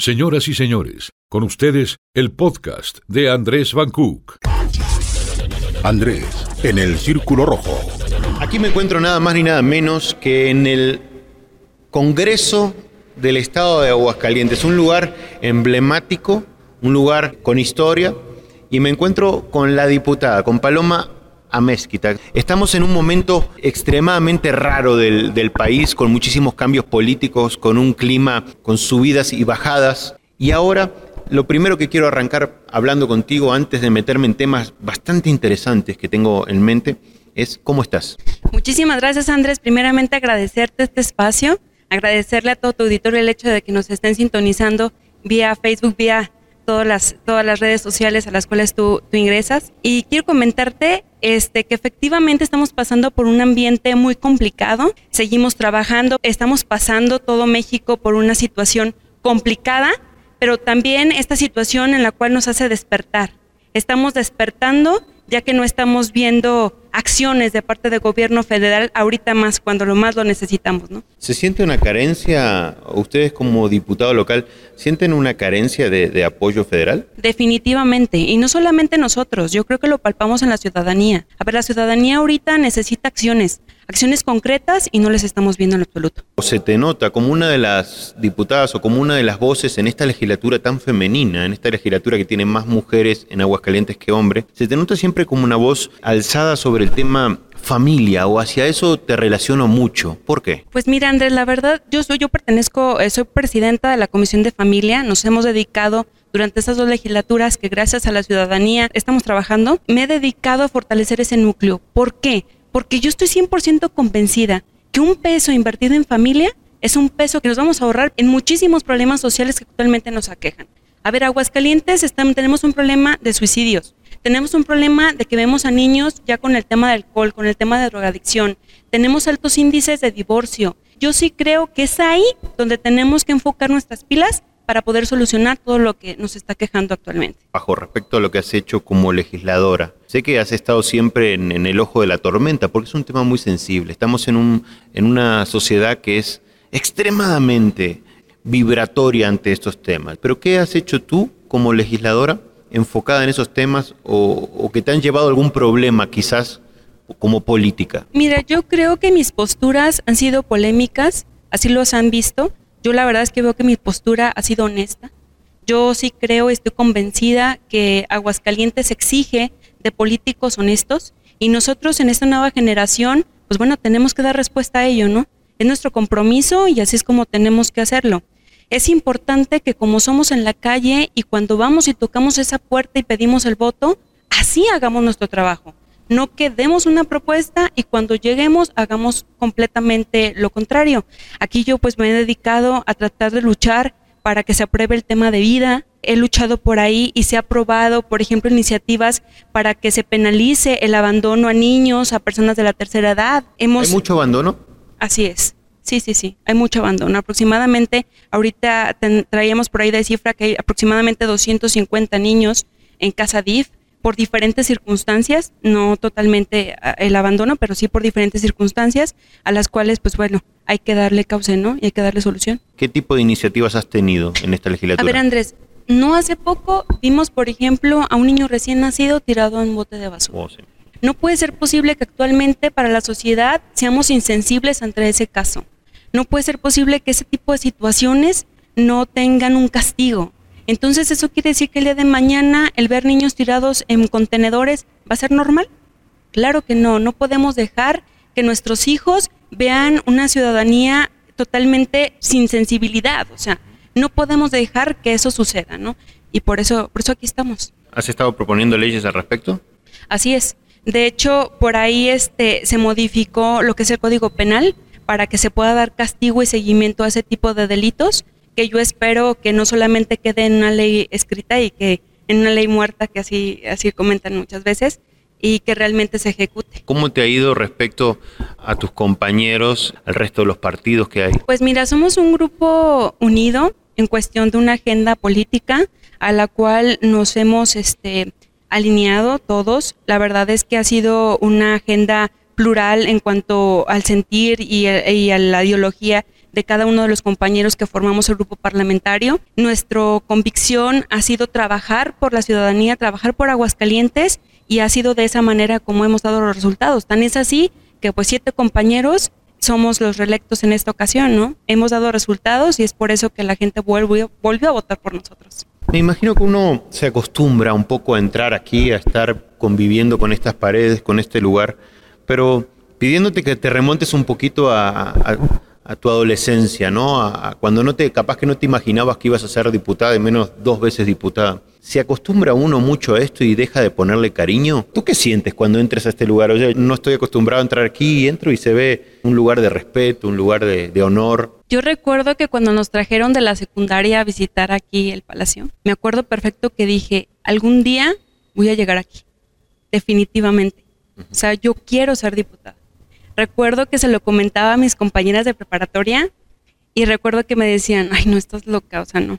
Señoras y señores, con ustedes el podcast de Andrés Van Cook. Andrés, en el Círculo Rojo. Aquí me encuentro nada más ni nada menos que en el Congreso del Estado de Aguascalientes, un lugar emblemático, un lugar con historia, y me encuentro con la diputada, con Paloma Amezquita. Estamos en un momento extremadamente raro del, del, país, con muchísimos cambios políticos, con un clima con subidas y bajadas. Y ahora, lo primero que quiero arrancar hablando contigo, antes de meterme en temas bastante interesantes que tengo en mente, es ¿cómo estás? Muchísimas gracias, Andrés. Primeramente, agradecerte este espacio, agradecerle a todo tu auditorio el hecho de que nos estén sintonizando vía Facebook, vía todas las, todas las redes sociales a las cuales tú, ingresas. Y quiero comentarte este, que efectivamente estamos pasando por un ambiente muy complicado. Seguimos trabajando, estamos pasando todo México por una situación complicada, pero también esta situación en la cual nos hace despertar. Estamos despertando ya que no estamos viendo acciones de parte del gobierno federal ahorita más cuando lo más lo necesitamos, ¿no? ¿Se siente una carencia, ustedes como diputado local, sienten una carencia de, de, apoyo federal? Definitivamente, y no solamente nosotros, yo creo que lo palpamos en la ciudadanía. A ver, la ciudadanía ahorita necesita acciones, acciones concretas y no les estamos viendo en absoluto. Se te nota como una de las diputadas o como una de las voces en esta legislatura tan femenina, en esta legislatura que tiene más mujeres en Aguascalientes que hombres, se te nota siempre como una voz alzada sobre el tema familia o hacia eso te relaciono mucho. ¿Por qué? Pues mira, Andrés, la verdad, yo soy, yo pertenezco, soy presidenta de la Comisión de Familia, nos hemos dedicado durante estas dos legislaturas que gracias a la ciudadanía estamos trabajando, me he dedicado a fortalecer ese núcleo. ¿Por qué? Porque yo estoy 100% convencida que un peso invertido en familia es un peso que nos vamos a ahorrar en muchísimos problemas sociales que actualmente nos aquejan. A ver, Aguascalientes tenemos un problema de suicidios, tenemos un problema de que vemos a niños ya con el tema del alcohol, con el tema de drogadicción, tenemos altos índices de divorcio. Yo sí creo que es ahí donde tenemos que enfocar nuestras pilas para poder solucionar todo lo que nos está quejando actualmente. Bajo respecto a lo que has hecho como legisladora, sé que has estado siempre en, en el ojo de la tormenta porque es un tema muy sensible. Estamos en, un, en una sociedad que es extremadamente vibratoria ante estos temas. Pero ¿qué has hecho tú como legisladora enfocada en esos temas o, o que te han llevado a algún problema quizás como política? Mira, yo creo que mis posturas han sido polémicas, así los han visto. Yo la verdad es que veo que mi postura ha sido honesta. Yo sí creo, estoy convencida que Aguascalientes exige de políticos honestos y nosotros en esta nueva generación, pues bueno, tenemos que dar respuesta a ello, ¿no? Es nuestro compromiso y así es como tenemos que hacerlo. Es importante que como somos en la calle y cuando vamos y tocamos esa puerta y pedimos el voto, así hagamos nuestro trabajo. No que demos una propuesta y cuando lleguemos hagamos completamente lo contrario. Aquí yo pues me he dedicado a tratar de luchar para que se apruebe el tema de vida. He luchado por ahí y se ha aprobado, por ejemplo, iniciativas para que se penalice el abandono a niños, a personas de la tercera edad. Hemos... ¿Hay mucho abandono? Así es. Sí, sí, sí, hay mucho abandono. Aproximadamente, ahorita ten, traíamos por ahí de cifra que hay aproximadamente 250 niños en casa DIF por diferentes circunstancias, no totalmente el abandono, pero sí por diferentes circunstancias a las cuales, pues bueno, hay que darle cauce, ¿no? Y hay que darle solución. ¿Qué tipo de iniciativas has tenido en esta legislatura? A ver, Andrés, no hace poco vimos, por ejemplo, a un niño recién nacido tirado en un bote de basura. Oh, sí. No puede ser posible que actualmente para la sociedad seamos insensibles ante ese caso. No puede ser posible que ese tipo de situaciones no tengan un castigo. Entonces, ¿eso quiere decir que el día de mañana el ver niños tirados en contenedores va a ser normal? Claro que no, no podemos dejar que nuestros hijos vean una ciudadanía totalmente sin sensibilidad, o sea, no podemos dejar que eso suceda, ¿no? Y por eso, por eso aquí estamos. ¿Has estado proponiendo leyes al respecto? Así es. De hecho, por ahí este se modificó lo que es el Código Penal para que se pueda dar castigo y seguimiento a ese tipo de delitos, que yo espero que no solamente quede en una ley escrita y que en una ley muerta, que así, así comentan muchas veces, y que realmente se ejecute. ¿Cómo te ha ido respecto a tus compañeros, al resto de los partidos que hay? Pues mira, somos un grupo unido en cuestión de una agenda política a la cual nos hemos este, alineado todos. La verdad es que ha sido una agenda plural en cuanto al sentir y, y a la ideología de cada uno de los compañeros que formamos el grupo parlamentario. Nuestra convicción ha sido trabajar por la ciudadanía, trabajar por Aguascalientes y ha sido de esa manera como hemos dado los resultados. Tan es así que pues siete compañeros somos los reelectos en esta ocasión, ¿no? Hemos dado resultados y es por eso que la gente volvió, volvió a votar por nosotros. Me imagino que uno se acostumbra un poco a entrar aquí, a estar conviviendo con estas paredes, con este lugar, pero pidiéndote que te remontes un poquito a, tu adolescencia, ¿no? A, cuando no te, capaz que no te imaginabas que ibas a ser diputada, de menos dos veces diputada. ¿Se acostumbra uno mucho a esto y deja de ponerle cariño? ¿Tú qué sientes cuando entres a este lugar? Oye, no estoy acostumbrado a entrar aquí y entro y se ve un lugar de respeto, un lugar de, de honor. Yo recuerdo que cuando nos trajeron de la secundaria a visitar aquí el palacio, me acuerdo perfecto que dije, algún día voy a llegar aquí, definitivamente. O sea, yo quiero ser diputada. Recuerdo que se lo comentaba a mis compañeras de preparatoria y recuerdo que me decían, ay, no estás loca, o sea, no.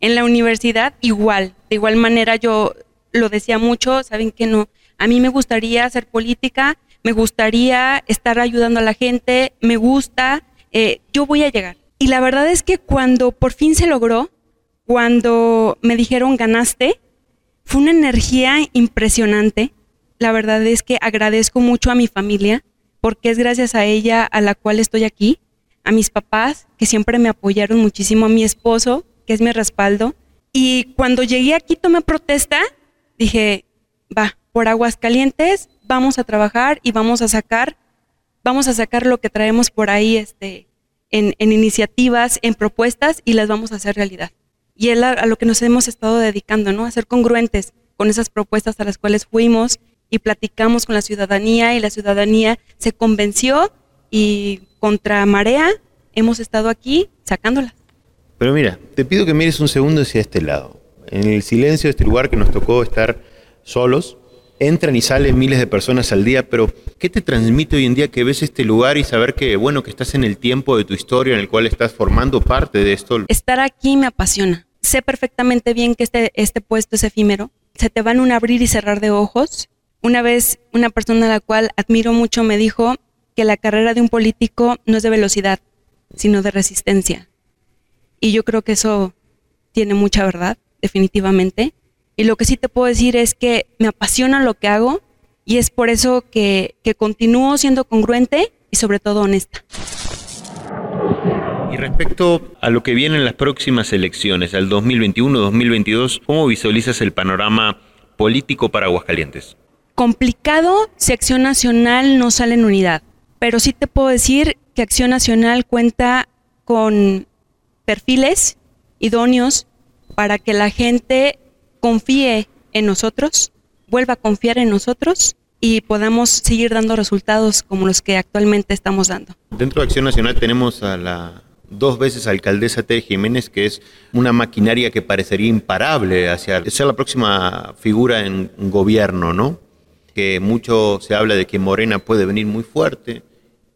En la universidad igual, de igual manera yo lo decía mucho, saben que no, a mí me gustaría hacer política, me gustaría estar ayudando a la gente, me gusta, eh, yo voy a llegar. Y la verdad es que cuando por fin se logró, cuando me dijeron ganaste, fue una energía impresionante. La verdad es que agradezco mucho a mi familia, porque es gracias a ella a la cual estoy aquí, a mis papás, que siempre me apoyaron muchísimo, a mi esposo, que es mi respaldo. Y cuando llegué aquí, tomé protesta, dije, va, por aguas calientes, vamos a trabajar y vamos a sacar vamos a sacar lo que traemos por ahí este, en, iniciativas, en propuestas y las vamos a hacer realidad. Y es a, lo que nos hemos estado dedicando, ¿no? A ser congruentes con esas propuestas a las cuales fuimos y platicamos con la ciudadanía y la ciudadanía se convenció y contra marea hemos estado aquí sacándolas. Pero mira, te pido que mires un segundo hacia este lado. En el silencio de este lugar que nos tocó estar solos, entran y salen miles de personas al día, pero ¿qué te transmite hoy en día que ves este lugar y saber que, bueno, que estás en el tiempo de tu historia en el cual estás formando parte de esto? Estar aquí me apasiona. Sé perfectamente bien que este, este puesto es efímero. Se te van un abrir y cerrar de ojos. Una vez una persona a la cual admiro mucho me dijo que la carrera de un político no es de velocidad, sino de resistencia. Y yo creo que eso tiene mucha verdad, definitivamente. Y lo que sí te puedo decir es que me apasiona lo que hago y es por eso que, continúo siendo congruente y sobre todo honesta. Y respecto a lo que viene en las próximas elecciones, al 2021-2022, ¿cómo visualizas el panorama político para Aguascalientes? Complicado si Acción Nacional no sale en unidad, pero sí te puedo decir que Acción Nacional cuenta con perfiles idóneos para que la gente confíe en nosotros, vuelva a confiar en nosotros y podamos seguir dando resultados como los que actualmente estamos dando. Dentro de Acción Nacional tenemos a la dos veces alcaldesa Tere Jiménez, que es una maquinaria que parecería imparable hacia ser la próxima figura en gobierno, ¿no? Que mucho se habla de que Morena puede venir muy fuerte.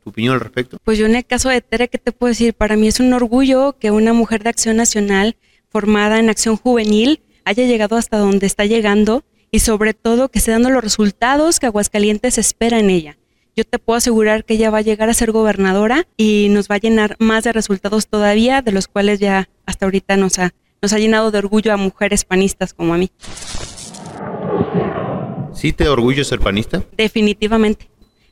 ¿Tu opinión al respecto? Pues yo en el caso de Tere, ¿qué te puedo decir? Para mí es un orgullo que una mujer de Acción Nacional formada en Acción Juvenil haya llegado hasta donde está llegando y sobre todo que esté dando los resultados que Aguascalientes espera en ella. Yo te puedo asegurar que ella va a llegar a ser gobernadora y nos va a llenar más de resultados todavía, de los cuales ya hasta ahorita nos ha, nos ha llenado de orgullo a mujeres panistas como a mí. ¿Sí te orgullo ser panista? Definitivamente.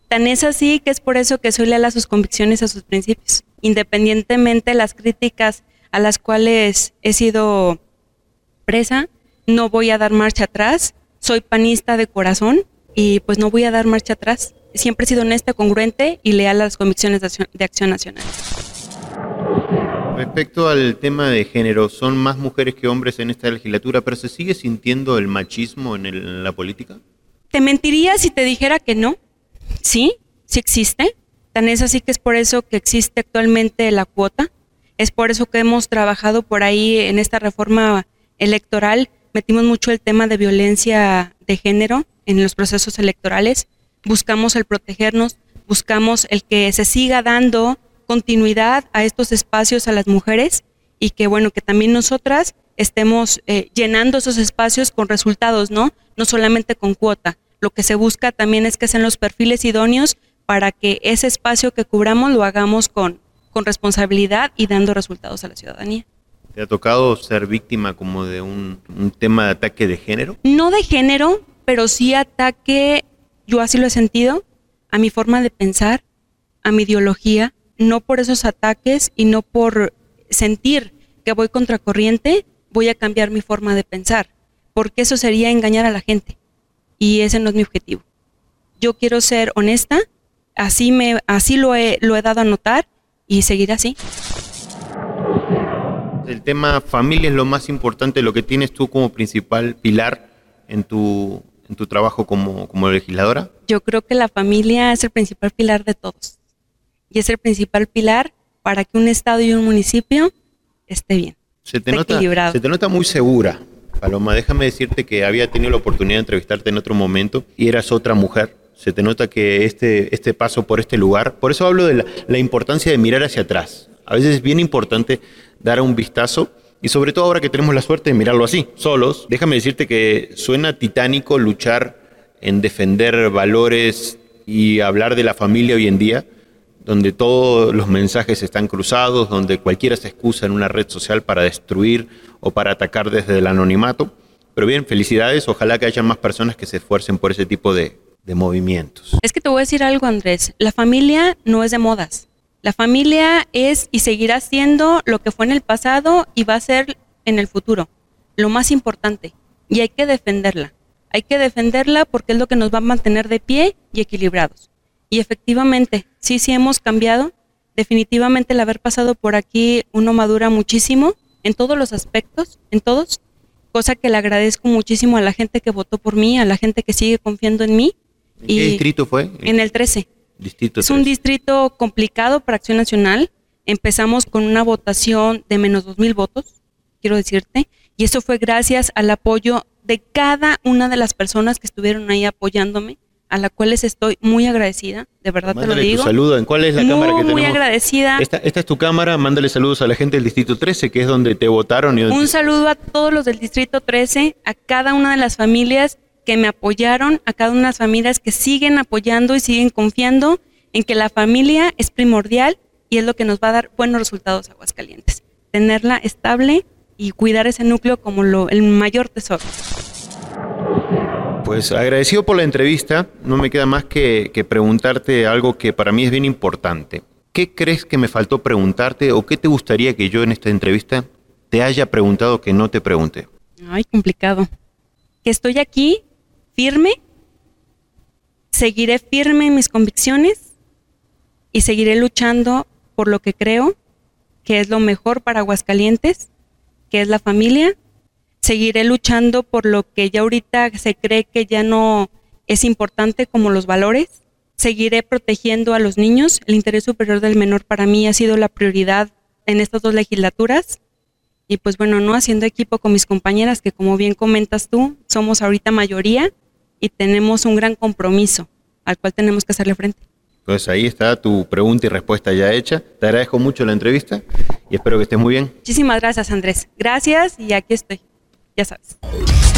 Tan es así que es por eso que soy leal a sus convicciones, a sus principios, independientemente de las críticas a las cuales he sido presa, no voy a dar marcha atrás, soy panista de corazón y pues no voy a dar marcha atrás. Siempre he sido honesta, congruente y leal a las convicciones de acción, nacional. Respecto al tema de género, ¿son más mujeres que hombres en esta legislatura, pero se sigue sintiendo el machismo en, la política? Te mentiría si te dijera que no. Sí, sí existe. Tan es así que es por eso que existe actualmente la cuota. Es por eso que hemos trabajado por ahí en esta reforma electoral metimos mucho el tema de violencia de género en los procesos electorales. Buscamos el protegernos, buscamos el que se siga dando continuidad a estos espacios a las mujeres y que bueno, que también nosotras estemos eh, llenando esos espacios con resultados, ¿no? No solamente con cuota. Lo que se busca también es que sean los perfiles idóneos para que ese espacio que cubramos lo hagamos con, con responsabilidad y dando resultados a la ciudadanía. ¿Te ha tocado ser víctima como de un, un tema de ataque de género? No de género, pero sí ataque, yo así lo he sentido, a mi forma de pensar, a mi ideología, no por esos ataques y no por sentir que voy contracorriente, voy a cambiar mi forma de pensar, porque eso sería engañar a la gente y ese no es mi objetivo. Yo quiero ser honesta, así me así lo he, lo he dado a notar y seguir así. El tema familia es lo más importante, lo que tienes tú como principal pilar en tu, en tu trabajo como, como legisladora. Yo creo que la familia es el principal pilar de todos y es el principal pilar para que un estado y un municipio esté bien. Se te, nota, se te nota muy segura, Paloma. Déjame decirte que había tenido la oportunidad de entrevistarte en otro momento y eras otra mujer. Se te nota que este, este paso por este lugar, por eso hablo de la, la importancia de mirar hacia atrás. A veces es bien importante dar un vistazo y sobre todo ahora que tenemos la suerte de mirarlo así, solos. Déjame decirte que suena titánico luchar en defender valores y hablar de la familia hoy en día donde todos los mensajes están cruzados, donde cualquiera se excusa en una red social para destruir o para atacar desde el anonimato. Pero bien, felicidades, ojalá que haya más personas que se esfuercen por ese tipo de, movimientos. Es que te voy a decir algo, Andrés, la familia no es de modas. La familia es y seguirá siendo lo que fue en el pasado y va a ser en el futuro, lo más importante. Y hay que defenderla. Hay que defenderla porque es lo que nos va a mantener de pie y equilibrados. Y efectivamente, sí, sí hemos cambiado. Definitivamente el haber pasado por aquí uno madura muchísimo en todos los aspectos, en todos, cosa que le agradezco muchísimo a la gente que votó por mí, a la gente que sigue confiando en mí. ¿En qué distrito fue? En el 13. Distrito es un distrito complicado para Acción Nacional. Empezamos con una votación de menos dos mil votos, quiero decirte, y eso fue gracias al apoyo de cada una de las personas que estuvieron ahí apoyándome a la cual les estoy muy agradecida, de verdad te lo digo. Tu saludo. ¿En cuál es la cámara que tenemos? Muy agradecida. Esta, esta, es tu cámara, mándale saludos a la gente del Distrito 13, que es donde te votaron. Y Un saludo a todos los del Distrito 13, a cada una de las familias que me apoyaron, a cada una de las familias que siguen apoyando y siguen confiando en que la familia es primordial y es lo que nos va a dar buenos resultados a Aguascalientes. Tenerla estable y cuidar ese núcleo como lo, el mayor tesoro. Pues agradecido por la entrevista, no me queda más que, que, preguntarte algo que para mí es bien importante. ¿Qué crees que me faltó preguntarte o qué te gustaría que yo en esta entrevista te haya preguntado que no te pregunte? Ay, complicado. Que estoy aquí firme, seguiré firme en mis convicciones y seguiré luchando por lo que creo que es lo mejor para Aguascalientes, que es la familia seguiré luchando por lo que ya ahorita se cree que ya no es importante como los valores. Seguiré protegiendo a los niños. El interés superior del menor para mí ha sido la prioridad en estas dos legislaturas. Y pues bueno, no haciendo equipo con mis compañeras, que como bien comentas tú, somos ahorita mayoría y tenemos un gran compromiso al cual tenemos que hacerle frente. Pues ahí está tu pregunta y respuesta ya hecha. Te agradezco mucho la entrevista y espero que estés muy bien. Muchísimas gracias, Andrés. Gracias y aquí estoy Yes